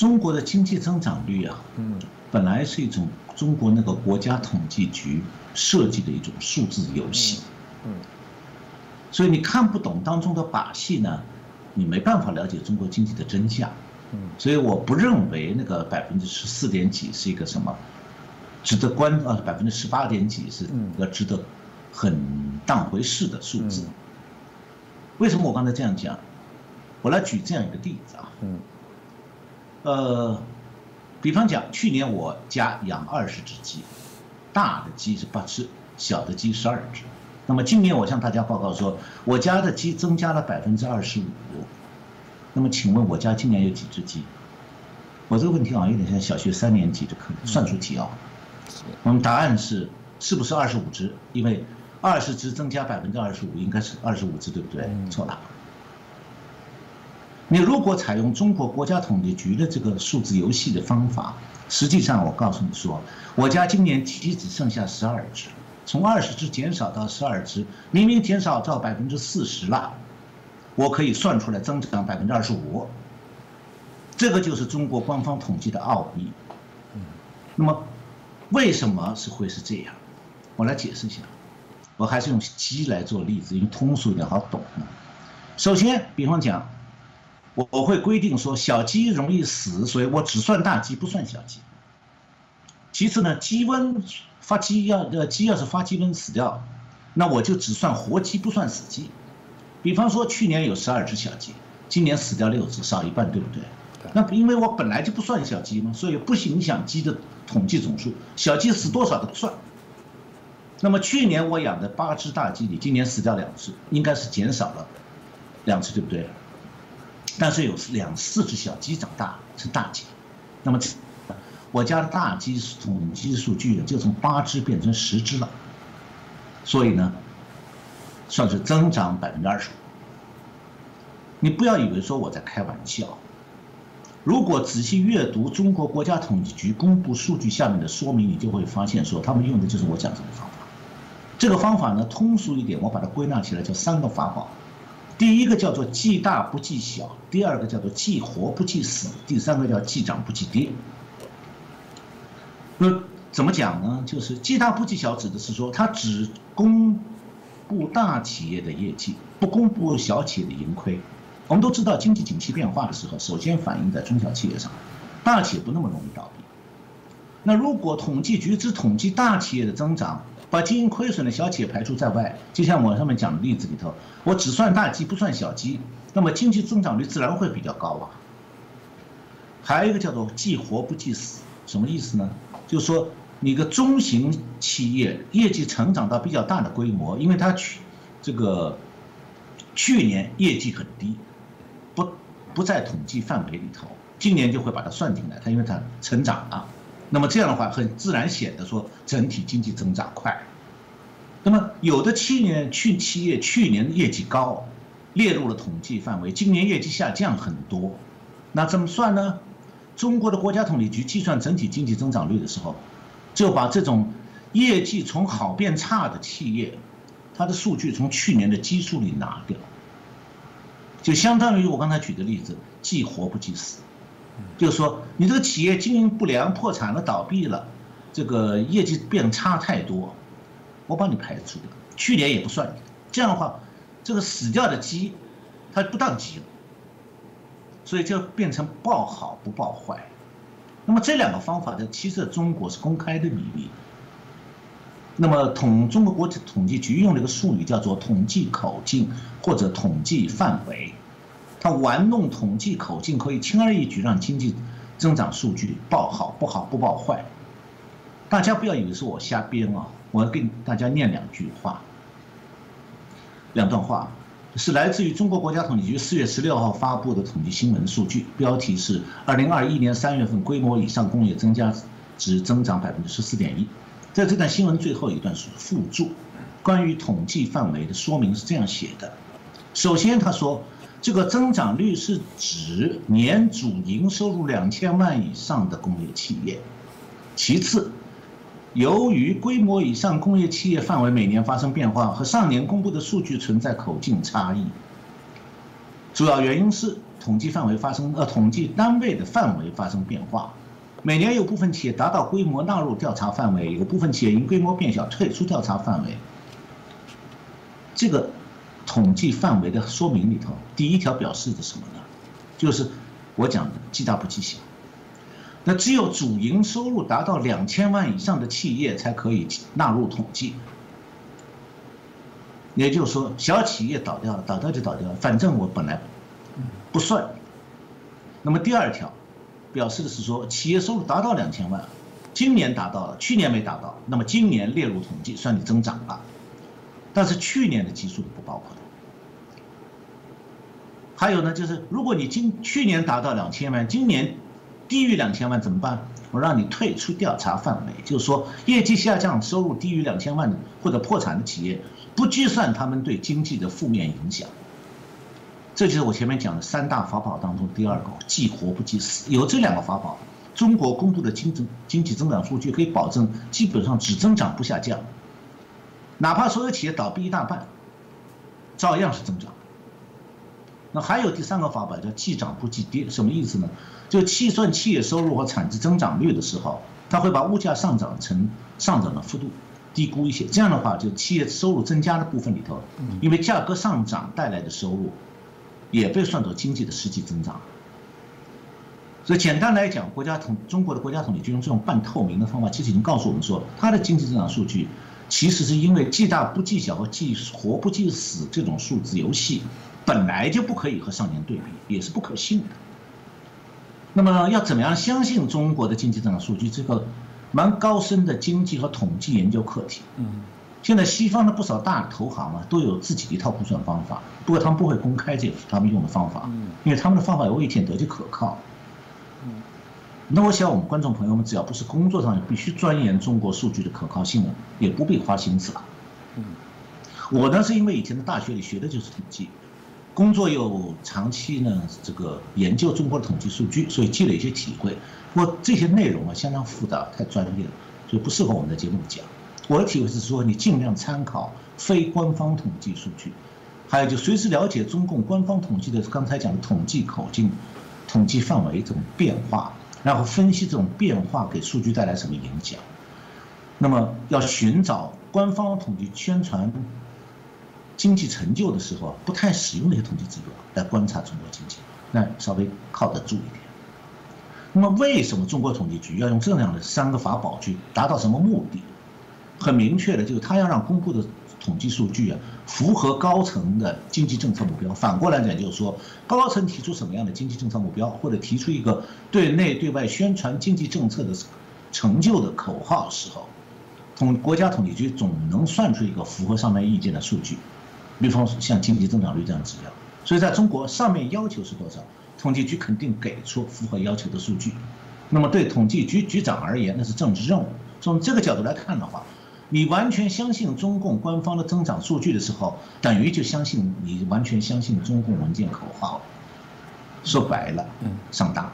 中国的经济增长率啊，嗯，本来是一种中国那个国家统计局设计的一种数字游戏，嗯，所以你看不懂当中的把戏呢，你没办法了解中国经济的真相，嗯，所以我不认为那个百分之十四点几是一个什么值得关啊，百分之十八点几是一个值得很当回事的数字。为什么我刚才这样讲？我来举这样一个例子啊，嗯，呃，比方讲，去年我家养二十只鸡，大的鸡是八只，小的鸡十二只。那么今年我向大家报告说，我家的鸡增加了百分之二十五。那么请问我家今年有几只鸡？我这个问题好像有点像小学三年级的课算术题啊。我们答案是是不是二十五只？因为二十只增加百分之二十五，应该是二十五只，对不对？错了。你如果采用中国国家统计局的这个数字游戏的方法，实际上我告诉你说，我家今年鸡只剩下十二只，从二十只减少到十二只，明明减少到百分之四十了，我可以算出来增长百分之二十五。这个就是中国官方统计的奥秘。那么，为什么是会是这样？我来解释一下。我还是用鸡来做例子，因为通俗一点好懂。首先，比方讲。我我会规定说小鸡容易死，所以我只算大鸡不算小鸡。其次呢，鸡瘟发鸡要呃鸡要是发鸡瘟死掉，那我就只算活鸡不算死鸡。比方说去年有十二只小鸡，今年死掉六只，少一半，对不对？那因为我本来就不算小鸡嘛，所以不影响鸡的统计总数，小鸡死多少都不算。那么去年我养的八只大鸡里，今年死掉两只，应该是减少了两只，对不对？但是有两四只小鸡长大成大鸡，那么我家的大鸡统计数据就从八只变成十只了，所以呢，算是增长百分之二十五。你不要以为说我在开玩笑，如果仔细阅读中国国家统计局公布数据下面的说明，你就会发现说他们用的就是我讲这个方法。这个方法呢，通俗一点，我把它归纳起来叫三个法宝。第一个叫做计大不计小，第二个叫做计活不计死，第三个叫计涨不计跌。那怎么讲呢？就是计大不计小，指的是说它只公布大企业的业绩，不公布小企业的盈亏。我们都知道，经济景气变化的时候，首先反映在中小企业上，大企业不那么容易倒闭。那如果统计局只统计大企业的增长，把经营亏损的小企业排除在外，就像我上面讲的例子里头，我只算大鸡不算小鸡，那么经济增长率自然会比较高啊。还有一个叫做计活不计死，什么意思呢？就是说你个中型企业业绩成长到比较大的规模，因为它去这个去年业绩很低，不不在统计范围里头，今年就会把它算进来，它因为它成长了。那么这样的话，很自然显得说整体经济增长快。那么有的企业去企业去年业绩高，列入了统计范围，今年业绩下降很多，那怎么算呢？中国的国家统计局计算整体经济增长率的时候，就把这种业绩从好变差的企业，它的数据从去年的基数里拿掉，就相当于我刚才举的例子，既活不计死。就是说，你这个企业经营不良、破产了、倒闭了，这个业绩变差太多，我把你排除掉，去年也不算你。这样的话，这个死掉的鸡，它不当鸡了，所以就变成报好不报坏。那么这两个方法在其实中国是公开的秘密。那么统中国国家统计局用了一个术语叫做统计口径或者统计范围。他玩弄统计口径，可以轻而易举让经济增长数据报好不好不报坏。大家不要以为是我瞎编啊！我要给大家念两句话，两段话，是来自于中国国家统计局四月十六号发布的统计新闻数据，标题是“二零二一年三月份规模以上工业增加值增长百分之十四点一”。在这段新闻最后一段是附注，关于统计范围的说明是这样写的：首先，他说。这个增长率是指年主营收入两千万以上的工业企业。其次，由于规模以上工业企业范围每年发生变化，和上年公布的数据存在口径差异。主要原因是统计范围发生呃统计单位的范围发生变化，每年有部分企业达到规模纳入调查范围，有部分企业因规模变小退出调查范围。这个统计范围的说明里头，第一条表示的什么呢？就是我讲的计大不计小。那只有主营收入达到两千万以上的企业才可以纳入统计。也就是说，小企业倒掉了，倒掉就倒掉了，反正我本来不算。那么第二条，表示的是说，企业收入达到两千万，今年达到了，去年没达到，那么今年列入统计，算你增长了。但是去年的基数不包括的。还有呢，就是如果你今去年达到两千万，今年低于两千万怎么办？我让你退出调查范围，就是说业绩下降、收入低于两千万或者破产的企业，不计算他们对经济的负面影响。这就是我前面讲的三大法宝当中第二个，既活不计死。有这两个法宝，中国公布的经济经济增长数据可以保证基本上只增长不下降。哪怕所有企业倒闭一大半，照样是增长。那还有第三个法宝叫既涨不记跌，什么意思呢？就计算企业收入和产值增长率的时候，它会把物价上涨成上涨的幅度低估一些。这样的话，就企业收入增加的部分里头，因为价格上涨带来的收入，也被算作经济的实际增长。所以简单来讲，国家统中国的国家统计局用这种半透明的方法，其实已经告诉我们说，它的经济增长数据。其实是因为计大不计小和计活不计死这种数字游戏，本来就不可以和上年对比，也是不可信的。那么要怎么样相信中国的经济增长数据？这个蛮高深的经济和统计研究课题。嗯，现在西方的不少大投行啊都有自己的一套估算方法，不过他们不会公开这他们用的方法，因为他们的方法有一点得就可靠。那我想，我们观众朋友们只要不是工作上必须钻研中国数据的可靠性了，也不必花心思了。嗯，我呢是因为以前的大学里学的就是统计，工作又长期呢这个研究中国的统计数据，所以积累一些体会。不过这些内容啊相当复杂，太专业了，所以不适合我们的节目讲。我的体会是说，你尽量参考非官方统计数据，还有就随时了解中共官方统计的刚才讲的统计口径、统计范围这种变化。然后分析这种变化给数据带来什么影响，那么要寻找官方统计宣传经济成就的时候不太使用那些统计指标来观察中国经济，那稍微靠得住一点。那么为什么中国统计局要用这样的三个法宝去达到什么目的？很明确的，就是他要让公布的。统计数据啊，符合高层的经济政策目标。反过来讲，就是说，高层提出什么样的经济政策目标，或者提出一个对内对外宣传经济政策的成就的口号时候，统国家统计局总能算出一个符合上面意见的数据。比方说像经济增长率这样的指标。所以在中国，上面要求是多少，统计局肯定给出符合要求的数据。那么对统计局局长而言，那是政治任务。从这个角度来看的话。你完全相信中共官方的增长数据的时候，等于就相信你完全相信中共文件口号。说白了，上当。